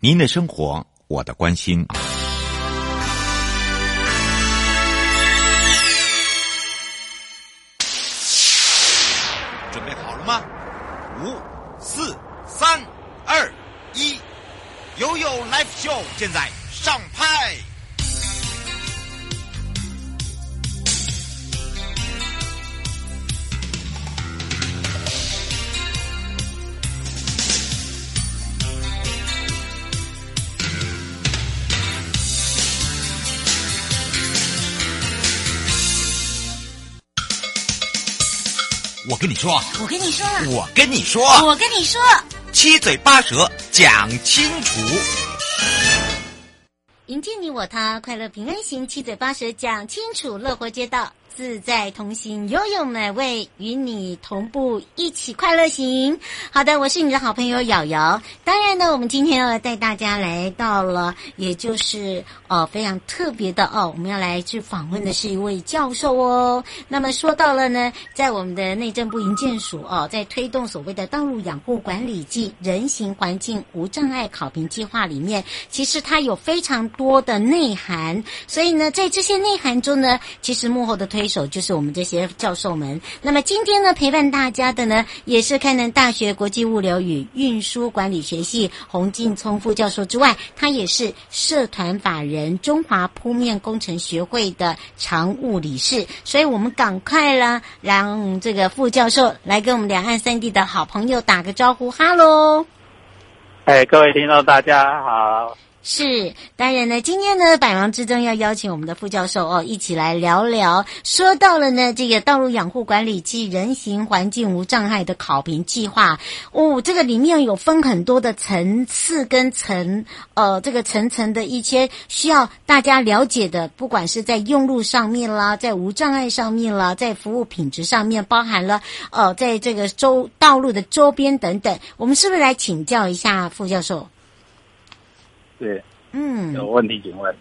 您的生活，我的关心。我跟你说，我跟你说，我跟你说，七嘴八舌讲清楚。迎接你我他，快乐平安行，七嘴八舌讲清楚，乐活街道。自在同行，悠悠美味与你同步，一起快乐行。好的，我是你的好朋友瑶瑶。当然呢，我们今天要带大家来到了，也就是呃非常特别的哦，我们要来去访问的是一位教授哦。那么说到了呢，在我们的内政部营建署哦，在推动所谓的道路养护管理暨人行环境无障碍考评计划里面，其实它有非常多的内涵。所以呢，在这些内涵中呢，其实幕后的推推手就是我们这些教授们。那么今天呢，陪伴大家的呢，也是开南大学国际物流与运输管理学系洪劲聪副教授之外，他也是社团法人中华铺面工程学会的常务理事。所以我们赶快了，让这个副教授来跟我们两岸三地的好朋友打个招呼，哈喽！哎，各位听众，大家好。是，当然呢，今天呢，百忙之中要邀请我们的副教授哦，一起来聊聊。说到了呢，这个道路养护管理暨人行环境无障碍的考评计划哦，这个里面有分很多的层次跟层，呃，这个层层的一些需要大家了解的，不管是在用路上面啦，在无障碍上面啦，在服务品质上面，包含了呃，在这个周道路的周边等等，我们是不是来请教一下副教授？对，嗯，有问题请问。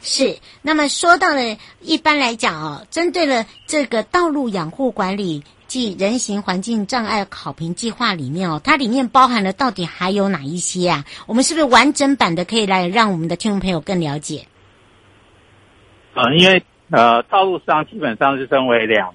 是，那么说到了，一般来讲哦，针对了这个道路养护管理暨人行环境障碍考评计划里面哦，它里面包含了到底还有哪一些啊？我们是不是完整版的可以来让我们的听众朋友更了解？呃，因为呃，道路上基本上是分为两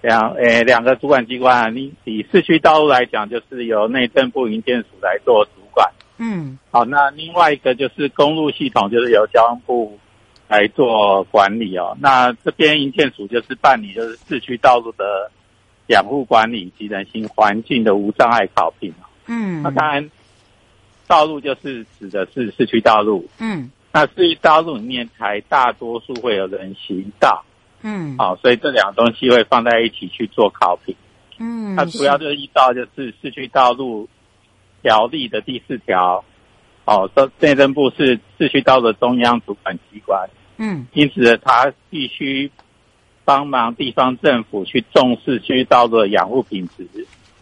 两呃两个主管机关，你以市区道路来讲，就是由内政部营建署来做主管。嗯，好，那另外一个就是公路系统，就是由交通部来做管理哦。那这边营建署就是办理就是市区道路的养护管理及人行环境的无障碍考评。哦嗯，那当然，道路就是指的是市区道路。嗯，那市区道路里面才大多数会有人行道。嗯，好，所以这两个东西会放在一起去做考评。嗯，它主要就是依照就是市区道路。条例的第四条，哦，这内政部是市区道路的中央主管机关，嗯，因此他必须帮忙地方政府去重视市区道路的养护品质，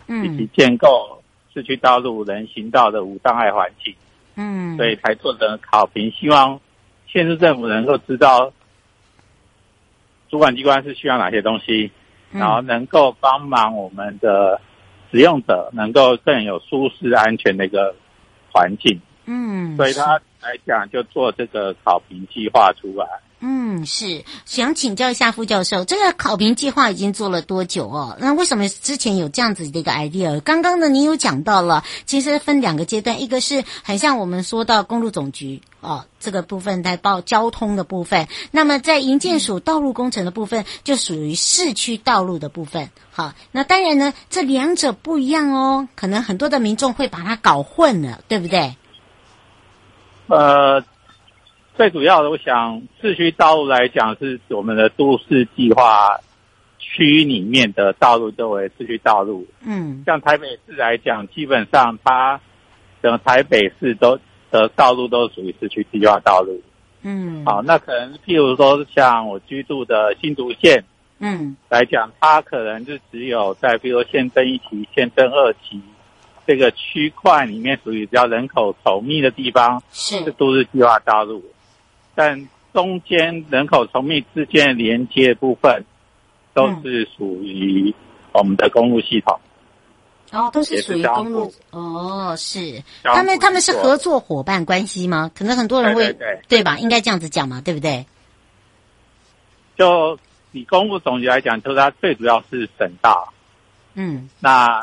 嗯，以及建构市区道路人行道的无障碍环境，嗯，所以才做的考评，希望县市政府能够知道主管机关是需要哪些东西，然后能够帮忙我们的。使用者能够更有舒适安全的一个环境，嗯，所以他来讲就做这个考评计划出来。嗯，是想请教一下副教授，这个考评计划已经做了多久哦？那为什么之前有这样子的一个 idea？刚刚呢，您有讲到了，其实分两个阶段，一个是很像我们说到公路总局哦，这个部分在报交通的部分，那么在营建署道路工程的部分，就属于市区道路的部分。好，那当然呢，这两者不一样哦，可能很多的民众会把它搞混了，对不对？呃。最主要的，我想市区道路来讲，是我们的都市计划区里面的道路作为市区道路。嗯，像台北市来讲，基本上它整个台北市都的道路都属于市区计划道路。嗯，好，那可能譬如说像我居住的新竹县，嗯，来讲，它可能就只有在比如说县政一期、县政二期这个区块里面属于比较人口稠密的地方，是都市计划道路。但中间人口稠密之间的连接部分，都是属于我们的公路系统。哦，都是属于公路哦，是他们他们是合作伙伴关系吗？可能很多人会对，吧？应该这样子讲嘛，对不对？就以公路总局来讲，就是它最主要是省道，嗯，那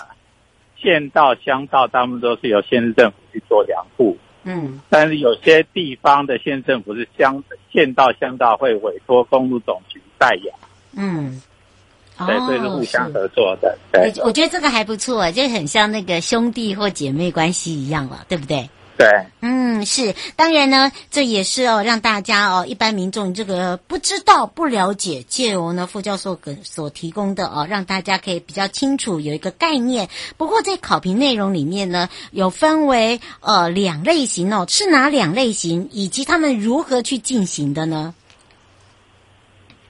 县道、乡道，他们都是由县市政府去做养护，嗯，但是有些地方的县政府是乡县道、乡道会委托公路总局代养，嗯。对，所以是互相合作的。对，我觉得这个还不错，就很像那个兄弟或姐妹关系一样了，对不对？对，嗯，是。当然呢，这也是哦，让大家哦，一般民众这个不知道、不了解，借由呢副教授所提供的哦，让大家可以比较清楚有一个概念。不过在考评内容里面呢，有分为呃两类型哦，是哪两类型，以及他们如何去进行的呢？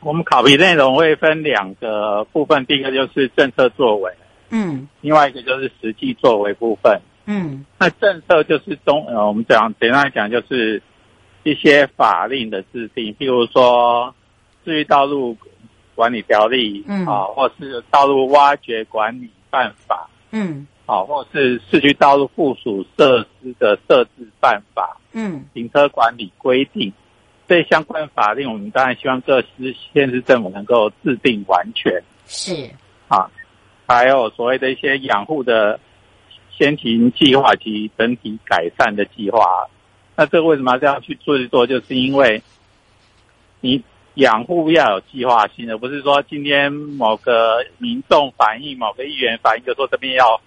我们考评内容会分两个部分，第一个就是政策作为，嗯，另外一个就是实际作为部分，嗯，那政策就是中呃，我们讲简单来讲就是一些法令的制定，譬如说《市区道路管理条例》，嗯，啊，或是道路挖掘管理办法，嗯，啊，或是市区道路附属设施的设置办法，嗯，停车管理规定。对相关法令，我们当然希望各市县市政府能够制定完全。是啊，还有所谓的一些养护的先行计划及整体改善的计划。那这个为什么要这样去做一做？就是因为你养护要有计划性，的不是说今天某个民众反映、某个议员反映，就说这边要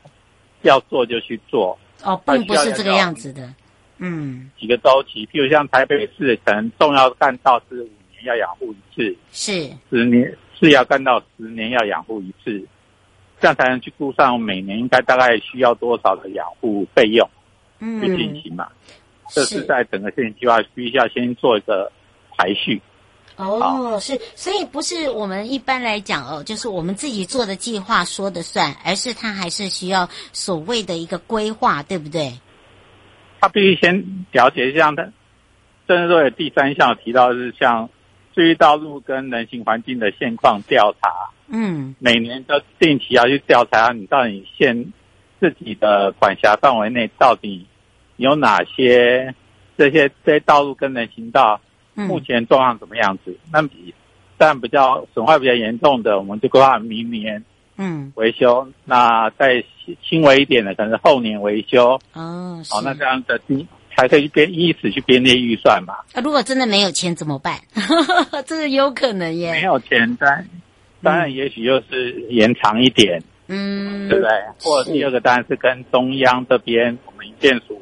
要做就去做。哦，并不是这个样子的。嗯，几个周期，譬如像台北市，可能重要干道是五年要养护一次，是十年是要干道十年要养护一次，这样才能去估算每年应该大概需要多少的养护费用，嗯，去进行嘛。这是在整个县计划需要先做一个排序。哦，是，所以不是我们一般来讲哦，就是我们自己做的计划说的算，而是它还是需要所谓的一个规划，对不对？他必须先了解一下的，甚至说有第三项提到的是像注意道路跟人行环境的现况调查，嗯，每年都定期要去调查你到底现自己的管辖范围内到底有哪些这些这些道路跟人行道目前状况怎么样子？嗯、那但比较损坏比较严重的，我们就规划明年。嗯，维修，那再轻微一点的，可能是后年维修。哦，好，那这样的才可以编依此去编列预算嘛。啊，如果真的没有钱怎么办？这个有可能耶。没有钱，但当然也许又是延长一点，嗯，对不对？或者第二个当然是跟中央这边我们营建署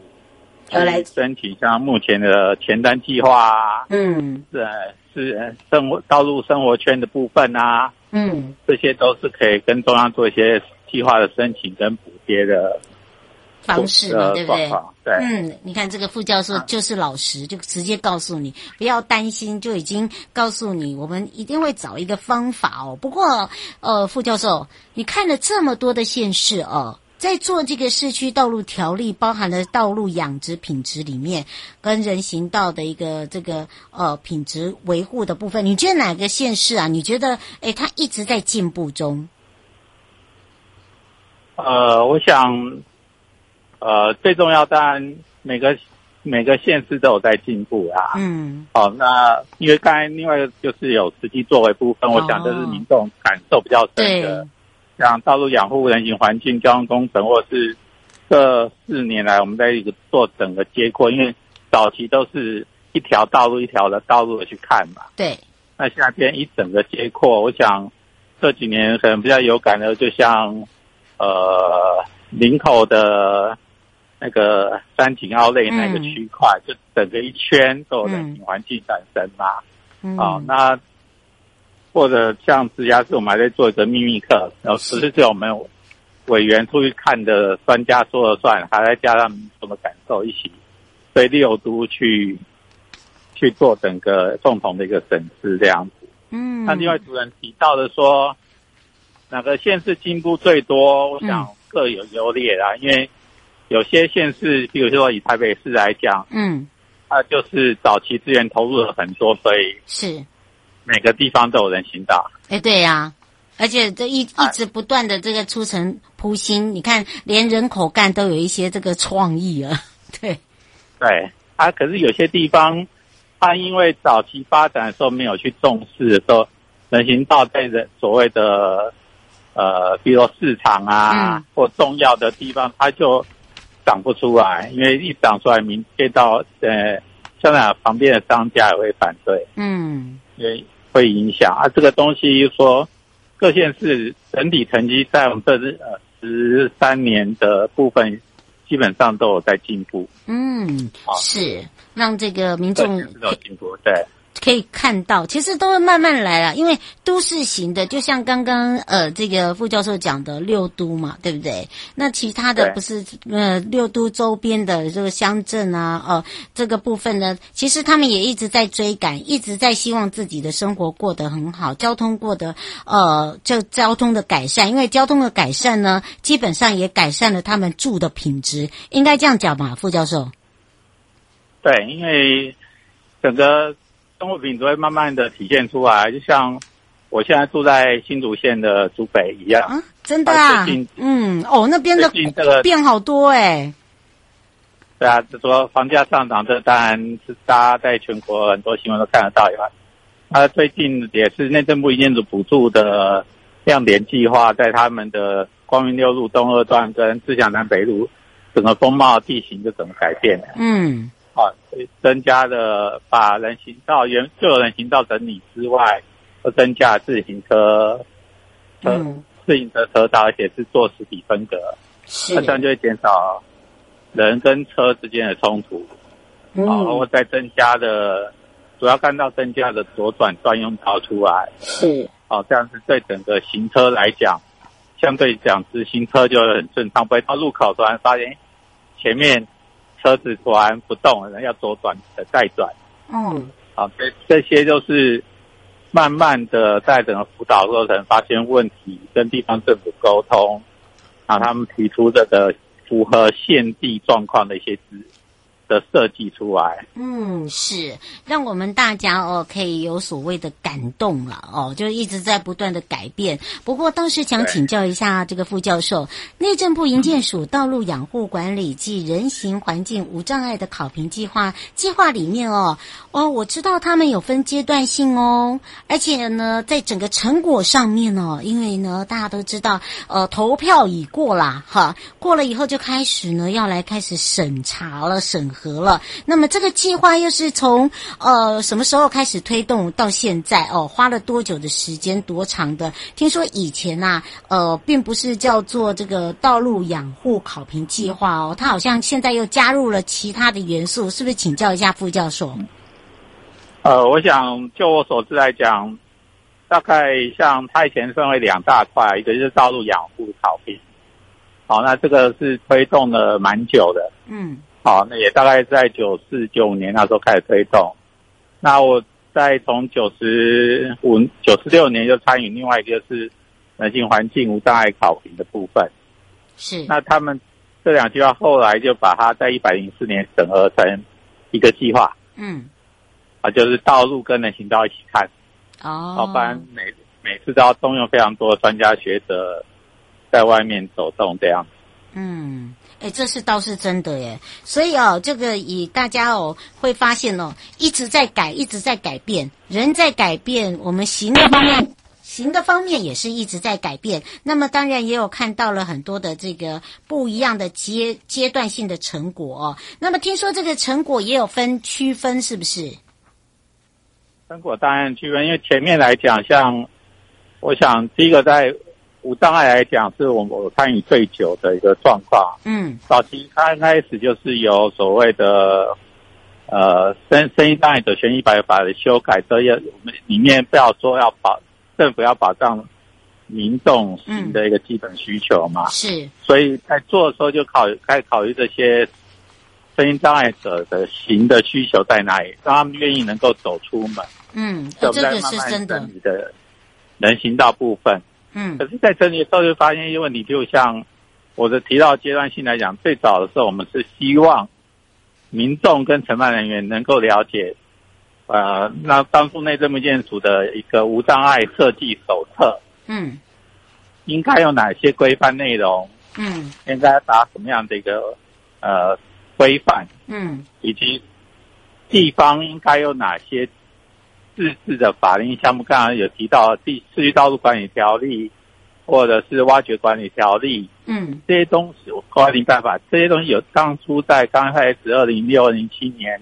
来。申请，像目前的前瞻计划啊，嗯，是是生活道路生活圈的部分啊。嗯，这些都是可以跟中央做一些计划的申请跟补贴的方式嘛，对不对？对，嗯，你看这个副教授就是老实，就直接告诉你不要担心，就已经告诉你，我们一定会找一个方法哦。不过，呃，副教授，你看了这么多的县市哦。在做这个市区道路条例，包含了道路养殖品质里面，跟人行道的一个这个呃品质维护的部分，你觉得哪个县市啊？你觉得诶，它一直在进步中？呃，我想，呃，最重要当然每个每个县市都有在进步啊。嗯。好，那因为刚才另外就是有实际作为部分，哦、我想这是民众感受比较深的。像道路养护、人行环境、交通工程，或是这四年来我们在一个做整个结构，因为早期都是一条道路一条的道路的去看嘛。对。那现在变一整个结构，我想这几年可能比较有感的，就像呃林口的那个三井奥莱那个区块，嗯、就整个一圈都有人行环境产生嘛。嗯。好，那。或者像自家是，我们还在做一个秘密课，然后只是只有我们委员出去看的专家说了算，还在加上民众的感受一起，对六都去去做整个共同的一个审视这样子。嗯，那另外主人提到的说，哪个县市进步最多？我想各有优劣啦，嗯、因为有些县市，比如说以台北市来讲，嗯，它就是早期资源投入了很多，所以是。每个地方都有人行道，哎，对呀、啊，而且这一一直不断的这个出城铺新，你看连人口干都有一些这个创意啊，对，对，啊，可是有些地方，它因为早期发展的时候没有去重视的时候，人行道在人所谓的呃，比如说市场啊、嗯、或重要的地方，它就长不出来，因为一长出来，明接到呃，香港旁边的商家也会反对，嗯，因为会影响啊，这个东西说。各县市整体成绩在我们这呃十三年的部分，基本上都有在进步。嗯，是让这个民众都有进步，对。可以看到，其实都会慢慢来了，因为都市型的，就像刚刚呃这个副教授讲的六都嘛，对不对？那其他的不是呃六都周边的这个乡镇啊，呃这个部分呢，其实他们也一直在追赶，一直在希望自己的生活过得很好，交通过得呃就交通的改善，因为交通的改善呢，基本上也改善了他们住的品质，应该这样讲吧，副教授？对，因为整个。生活品质会慢慢的体现出来，就像我现在住在新竹县的竹北一样。啊，真的啊？嗯，哦，那边的这个变好多哎。对啊，就说房价上涨，这当然是大家在全国很多新闻都看得到以外，啊，最近也是内政部营建筑补助的亮点计划，在他们的光明六路东二段跟自强南北路，整个风貌地形就整个改变了。嗯。啊，增加了把人行道原旧有人行道整理之外，又增加自行车车、嗯、自行车车道，而且是做实体分隔，那这样就会减少人跟车之间的冲突。嗯，然后再增加的，主要干道增加的左转专用道出来。是，哦，这样子对整个行车来讲，相对讲直行车就很顺畅，不会到路口突然发现前面。车子突然不动，了要左转再转。嗯，好，这这些就是慢慢的在整个辅导过程发现问题，跟地方政府沟通，然后他们提出这个符合现地状况的一些资的设计出来，嗯，是让我们大家哦可以有所谓的感动了哦，就一直在不断的改变。不过倒是想请教一下这个副教授，内政部营建署道路养护管理暨人行环境无障碍的考评计划计划里面哦哦，我知道他们有分阶段性哦，而且呢，在整个成果上面哦，因为呢大家都知道呃投票已过啦哈，过了以后就开始呢要来开始审查了审。合了，那么这个计划又是从呃什么时候开始推动到现在哦？花了多久的时间？多长的？听说以前呐、啊，呃，并不是叫做这个道路养护考评计划哦，它好像现在又加入了其他的元素，是不是？请教一下副教授。呃，我想就我所知来讲，大概像它以前分为两大块，一个就是道路养护考评，好，那这个是推动了蛮久的，嗯。好，那也大概在九四九五年那时候开始推动。那我在从九十五、九十六年就参与另外一个就是人行环境无障碍考评的部分。是。那他们这两句话后来就把它在一百零四年整合成一个计划。嗯。啊，就是道路跟人行道一起看。哦。要不然每每次都要动用非常多的专家学者在外面走动这样。嗯。哎，这是倒是真的耶，所以哦，这个以大家哦会发现哦，一直在改，一直在改变，人在改变，我们行的方面，行的方面也是一直在改变。那么当然也有看到了很多的这个不一样的阶阶段性的成果哦。那么听说这个成果也有分区分，是不是？成果当然区分，因为前面来讲，像我想第一个在。无障碍来讲，是我我参与最久的一个状况。嗯，早期刚开始就是有所谓的呃声声音障碍者权益保法的修改，所以我们里面不要说要保政府要保障民众行的一个基本需求嘛。嗯、是，所以在做的时候就考开始考虑这些声音障碍者的行的需求在哪里，让他们愿意能够走出门。嗯，这个是真的。你的人行道部分。嗯，可是，在整理的时候就发现一个问题，就像我的提到阶段性来讲，最早的时候我们是希望民众跟承办人员能够了解，呃，那当初内政部建署的一个无障碍设计手册，嗯，应该有哪些规范内容？嗯，应该打什么样的一个呃规范？嗯，以及地方应该有哪些自治的法令项目？刚刚有提到《第市区道路管理条例》或者是《挖掘管理条例》。嗯，这些东西我管理办法，这些东西有当初在刚开始二零六零七年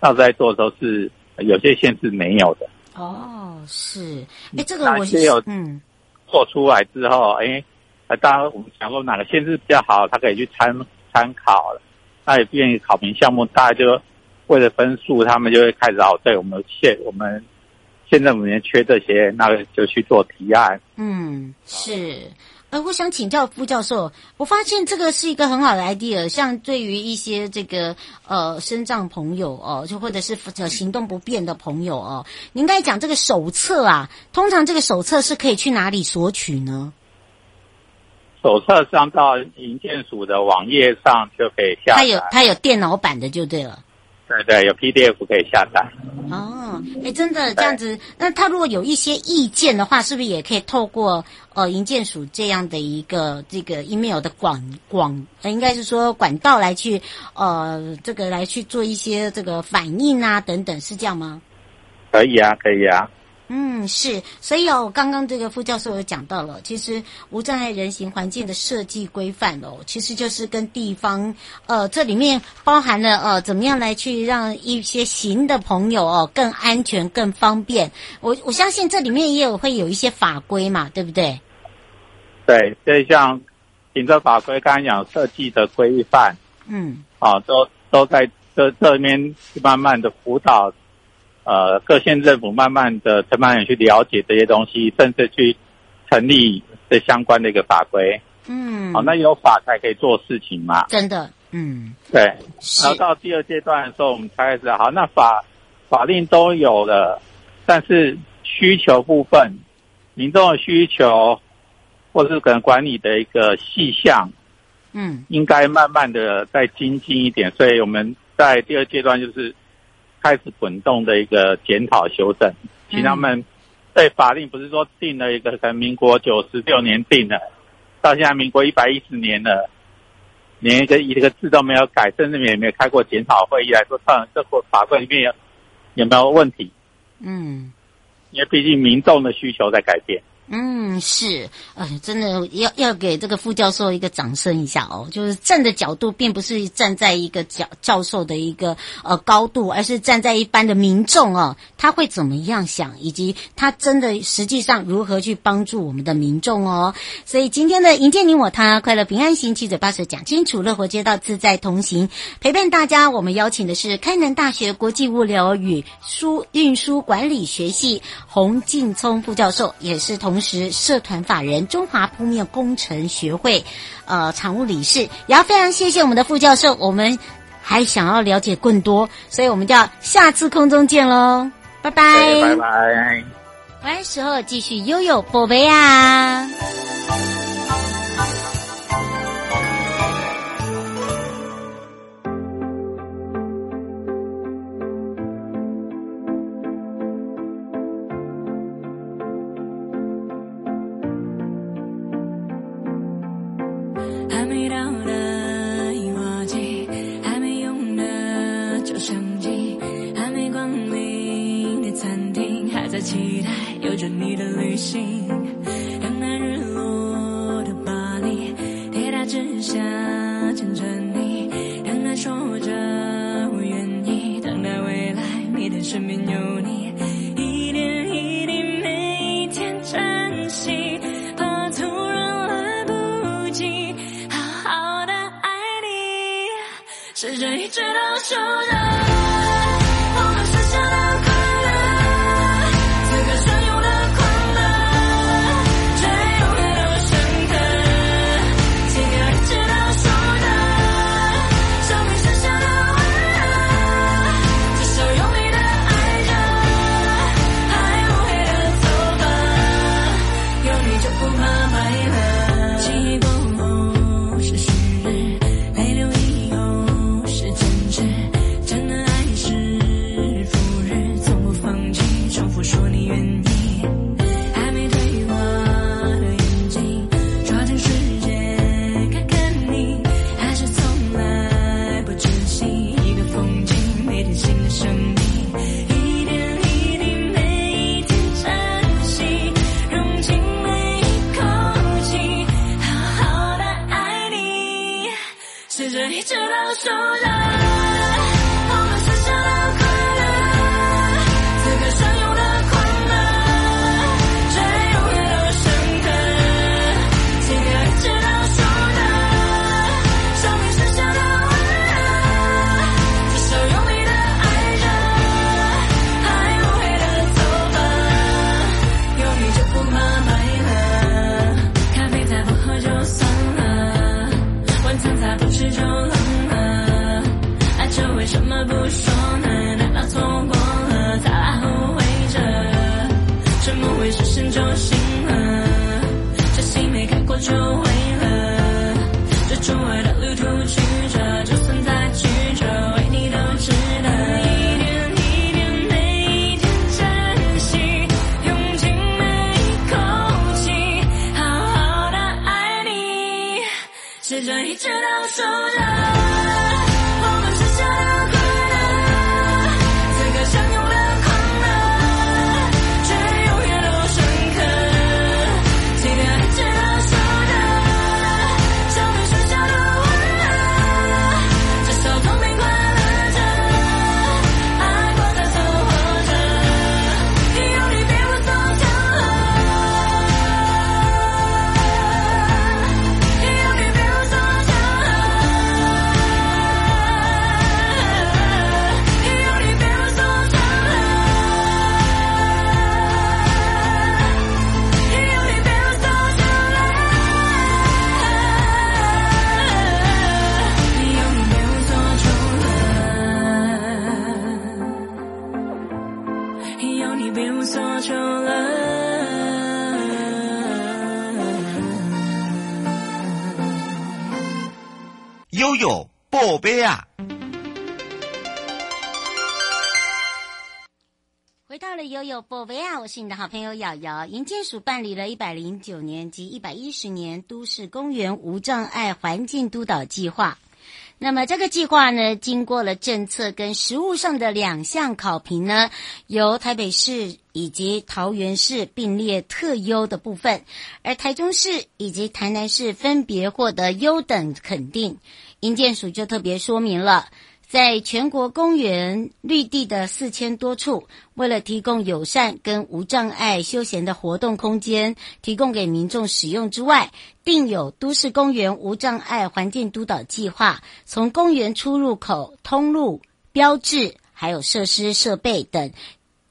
那时候在做的时候是有些限制没有的。哦，是，哎，这个我是有嗯做出来之后，哎，当然我们想说哪个限制比较好，他可以去参参考了。那也变成考评项目，大家就为了分数，他们就会开始哦，对我们县我们县政府里面缺这些，那个就去做提案。嗯，是。呃，我想请教副教授，我发现这个是一个很好的 idea。像对于一些这个呃身障朋友哦，就或者是行动不便的朋友哦，您刚才讲这个手册啊，通常这个手册是可以去哪里索取呢？手册上到营建署的网页上就可以下载。它有它有电脑版的就对了。对对，有 PDF 可以下载。哦，哎，真的这样子，那他如果有一些意见的话，是不是也可以透过呃银建署这样的一个这个 email 的广广，呃，应该是说管道来去呃这个来去做一些这个反应啊等等，是这样吗？可以啊，可以啊。嗯，是，所以哦，刚刚这个副教授有讲到了，其实无障碍人行环境的设计规范哦，其实就是跟地方，呃，这里面包含了呃，怎么样来去让一些行的朋友哦更安全、更方便。我我相信这里面也有会有一些法规嘛，对不对？对，所以像行政法规，刚才讲设计的规范，嗯，啊，都都在这这里面慢慢的辅导。呃，各县政府慢慢的承办人去了解这些东西，甚至去成立这相关的一个法规。嗯，好，那有法才可以做事情嘛。真的，嗯，对。然后到第二阶段的时候，我们才开始好，那法法令都有了，但是需求部分，民众的需求，或是可能管理的一个细项，嗯，应该慢慢的再精进一点。所以我们在第二阶段就是。开始滚动的一个检讨修正，请他们对法令不是说定了一个，可能民国九十六年定的，到现在民国一百一十年了，连一个一个字都没有改，甚至也没有开过检讨会议来说，看这个法规里面有有没有问题？嗯，因为毕竟民众的需求在改变。嗯，是，呃，真的要要给这个副教授一个掌声一下哦。就是站的角度，并不是站在一个教教授的一个呃高度，而是站在一般的民众哦，他会怎么样想，以及他真的实际上如何去帮助我们的民众哦。所以今天的迎接你我他，快乐平安行，七嘴八舌讲清楚，乐活街道自在同行，陪伴大家。我们邀请的是开南大学国际物流与输运输管理学系洪劲聪副教授，也是同。同时，社团法人中华铺面工程学会，呃，常务理事，也要非常谢谢我们的副教授。我们还想要了解更多，所以我们就要下次空中见喽，拜拜，拜拜。完时候继续悠悠宝贝啊。时间一直都走着。会实现就行了？这心没看过就到了悠悠宝贝啊！我是你的好朋友瑶瑶。营建署办理了一百零九年及一百一十年都市公园无障碍环境督导计划。那么这个计划呢，经过了政策跟实务上的两项考评呢，由台北市以及桃园市并列特优的部分，而台中市以及台南市分别获得优等肯定。营建署就特别说明了，在全国公园绿地的四千多处，为了提供友善跟无障碍休闲的活动空间，提供给民众使用之外，定有都市公园无障碍环境督导计划，从公园出入口、通路、标志，还有设施设备等。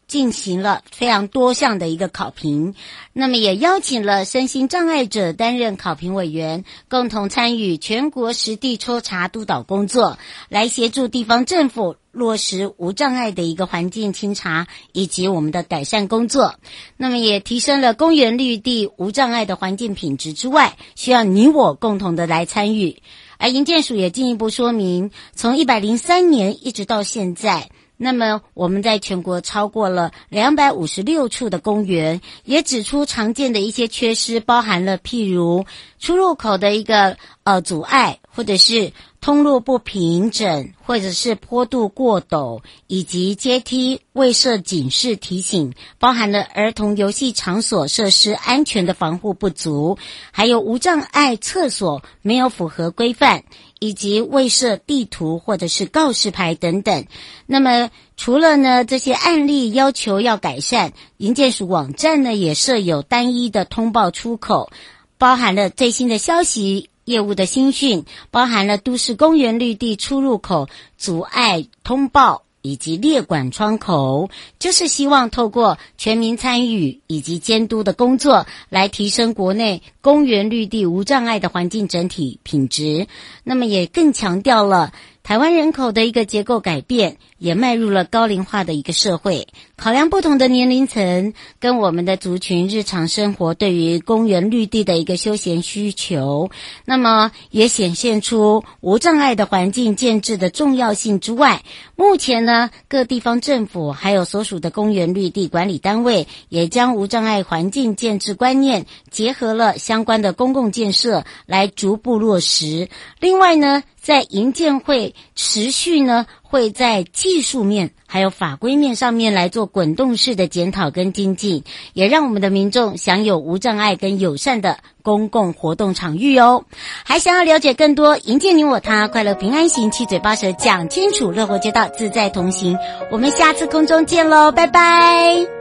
进行了非常多项的一个考评，那么也邀请了身心障碍者担任考评委员，共同参与全国实地抽查督导工作，来协助地方政府落实无障碍的一个环境清查以及我们的改善工作。那么也提升了公园绿地无障碍的环境品质之外，需要你我共同的来参与。而营建署也进一步说明，从一百零三年一直到现在。那么我们在全国超过了两百五十六处的公园，也指出常见的一些缺失，包含了譬如出入口的一个呃阻碍，或者是通路不平整，或者是坡度过陡，以及阶梯未设警示提醒，包含了儿童游戏场所设施安全的防护不足，还有无障碍厕所没有符合规范。以及未设地图或者是告示牌等等。那么，除了呢这些案例要求要改善，营建署网站呢也设有单一的通报出口，包含了最新的消息、业务的新讯，包含了都市公园绿地出入口阻碍通报。以及列管窗口，就是希望透过全民参与以及监督的工作，来提升国内公园绿地无障碍的环境整体品质。那么，也更强调了。台湾人口的一个结构改变，也迈入了高龄化的一个社会。考量不同的年龄层跟我们的族群日常生活对于公园绿地的一个休闲需求，那么也显现出无障碍的环境建制的重要性之外，目前呢，各地方政府还有所属的公园绿地管理单位，也将无障碍环境建制观念结合了相关的公共建设来逐步落实。另外呢，在营建会持续呢，会在技术面还有法规面上面来做滚动式的检讨跟精进，也让我们的民众享有无障碍跟友善的公共活动场域哦。还想要了解更多，迎接你我他，快乐平安行，七嘴八舌讲清楚，乐活街道自在同行。我们下次空中见喽，拜拜。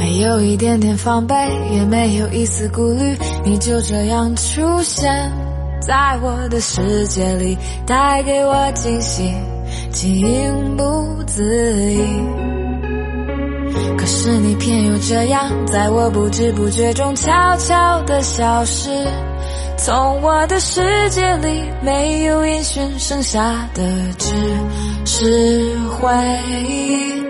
没有一点点防备，也没有一丝顾虑，你就这样出现在我的世界里，带给我惊喜，情不自已。可是你偏又这样，在我不知不觉中悄悄地消失。从我的世界里没有音讯，剩下的只是回忆。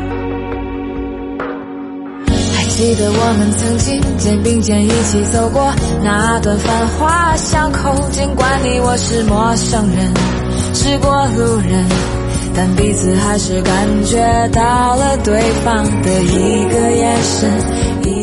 记得我们曾经肩并肩一起走过那段繁华巷口。尽管你我是陌生人，是过路人，但彼此还是感觉到了对方的一个眼神。一